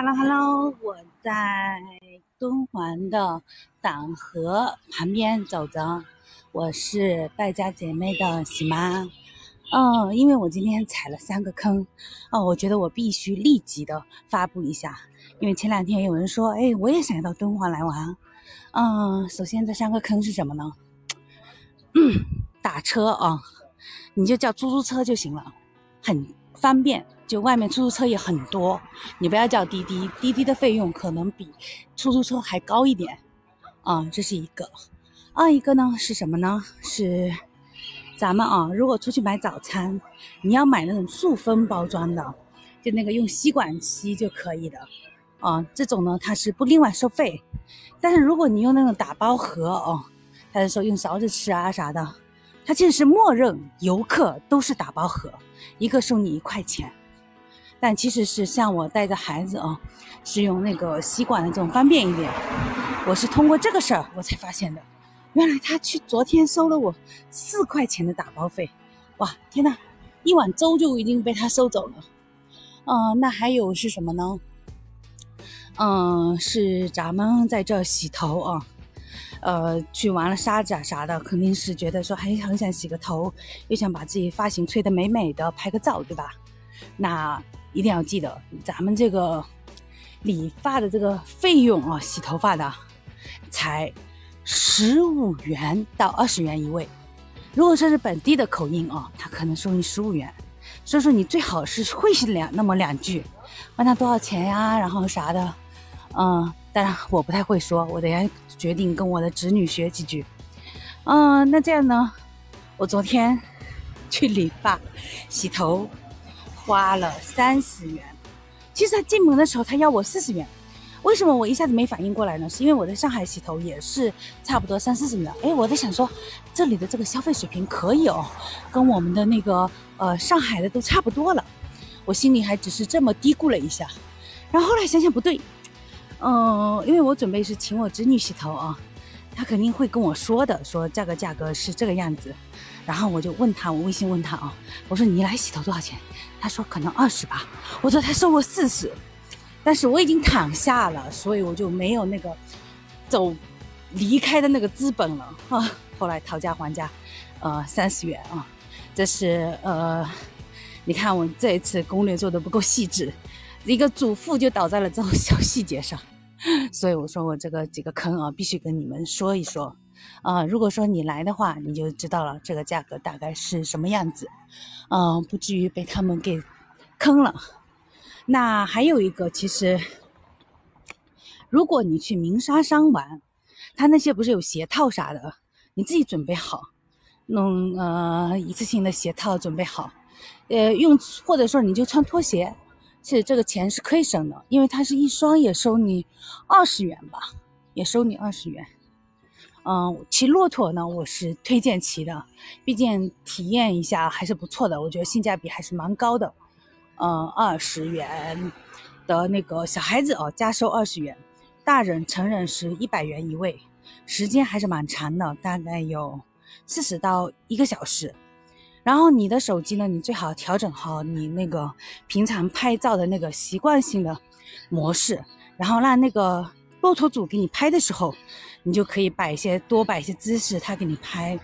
Hello Hello，我在敦煌的党河旁边走着，我是败家姐妹的喜妈。嗯，因为我今天踩了三个坑，哦，我觉得我必须立即的发布一下，因为前两天有人说，哎，我也想要到敦煌来玩。嗯，首先这三个坑是什么呢？嗯，打车啊，你就叫出租车就行了，很方便。就外面出租车也很多，你不要叫滴滴，滴滴的费用可能比出租车还高一点，啊，这是一个。二一个呢是什么呢？是咱们啊，如果出去买早餐，你要买那种塑封包装的，就那个用吸管吸就可以的，啊，这种呢它是不另外收费。但是如果你用那种打包盒哦，他是说用勺子吃啊啥的，它其实是默认游客都是打包盒，一个收你一块钱。但其实是像我带着孩子啊，是用那个吸管的这种方便一点。我是通过这个事儿我才发现的，原来他去昨天收了我四块钱的打包费，哇天呐，一碗粥就已经被他收走了。嗯，那还有是什么呢？嗯，是咱们在这洗头啊，呃，去玩了沙子啊啥的，肯定是觉得说还很想洗个头，又想把自己发型吹得美美的，拍个照，对吧？那。一定要记得，咱们这个理发的这个费用啊，洗头发的才十五元到二十元一位。如果说是本地的口音啊，他可能收你十五元。所以说你最好是会两那么两句，问他多少钱呀，然后啥的。嗯，当然我不太会说，我等下决定跟我的侄女学几句。嗯，那这样呢，我昨天去理发洗头。花了三十元，其实他进门的时候他要我四十元，为什么我一下子没反应过来呢？是因为我在上海洗头也是差不多三四十元。哎，我在想说这里的这个消费水平可以哦，跟我们的那个呃上海的都差不多了，我心里还只是这么嘀咕了一下，然后后来想想不对，嗯，因为我准备是请我侄女洗头啊，他肯定会跟我说的，说价格价格是这个样子。然后我就问他，我微信问他啊，我说你来洗头多少钱？他说可能二十吧。我说他收我四十，但是我已经躺下了，所以我就没有那个走离开的那个资本了啊。后来讨价还价，呃，三十元啊。这是呃，你看我这一次攻略做的不够细致，一个主妇就倒在了这种小细节上，所以我说我这个几个坑啊，必须跟你们说一说。啊，如果说你来的话，你就知道了这个价格大概是什么样子，嗯，不至于被他们给坑了。那还有一个，其实如果你去鸣沙山玩，他那些不是有鞋套啥的，你自己准备好，弄呃一次性的鞋套准备好，呃用或者说你就穿拖鞋，其实这个钱是可以省的，因为它是一双也收你二十元吧，也收你二十元。嗯，骑骆驼呢，我是推荐骑的，毕竟体验一下还是不错的，我觉得性价比还是蛮高的。嗯，二十元的那个小孩子哦，加收二十元，大人成人是一百元一位，时间还是蛮长的，大概有四十到一个小时。然后你的手机呢，你最好调整好你那个平常拍照的那个习惯性的模式，然后让那个。骆驼组给你拍的时候，你就可以摆一些多摆一些姿势，他给你拍。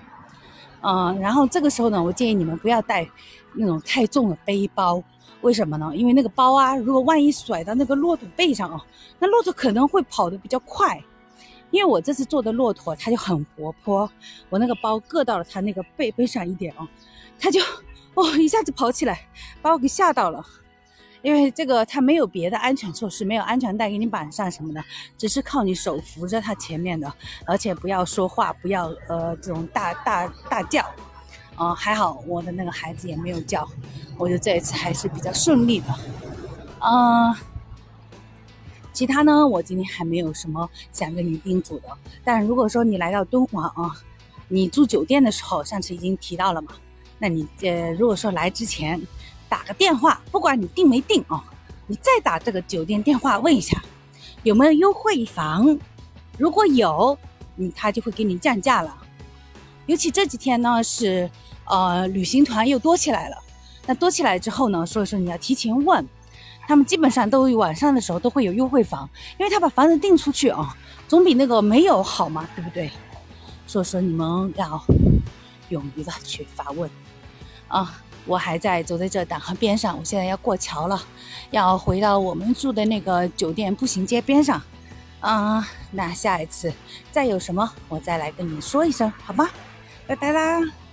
嗯，然后这个时候呢，我建议你们不要带那种太重的背包，为什么呢？因为那个包啊，如果万一甩到那个骆驼背上啊，那骆驼可能会跑得比较快。因为我这次坐的骆驼，它就很活泼，我那个包硌到了它那个背背上一点哦，它就哦一下子跑起来，把我给吓到了。因为这个它没有别的安全措施，没有安全带给你绑上什么的，只是靠你手扶着它前面的，而且不要说话，不要呃这种大大大叫，啊还好我的那个孩子也没有叫，我觉得这一次还是比较顺利的，嗯，其他呢我今天还没有什么想跟你叮嘱的，但如果说你来到敦煌啊，你住酒店的时候上次已经提到了嘛，那你呃如果说来之前。打个电话，不管你订没订啊，你再打这个酒店电话问一下，有没有优惠房？如果有，你他就会给你降价了。尤其这几天呢，是呃旅行团又多起来了。那多起来之后呢，所以说你要提前问。他们基本上都晚上的时候都会有优惠房，因为他把房子订出去啊，总比那个没有好嘛，对不对？所以说你们要勇于的去发问啊！我还在走在这党河边上，我现在要过桥了，要回到我们住的那个酒店步行街边上。啊，那下一次再有什么，我再来跟你说一声，好吧？拜拜啦。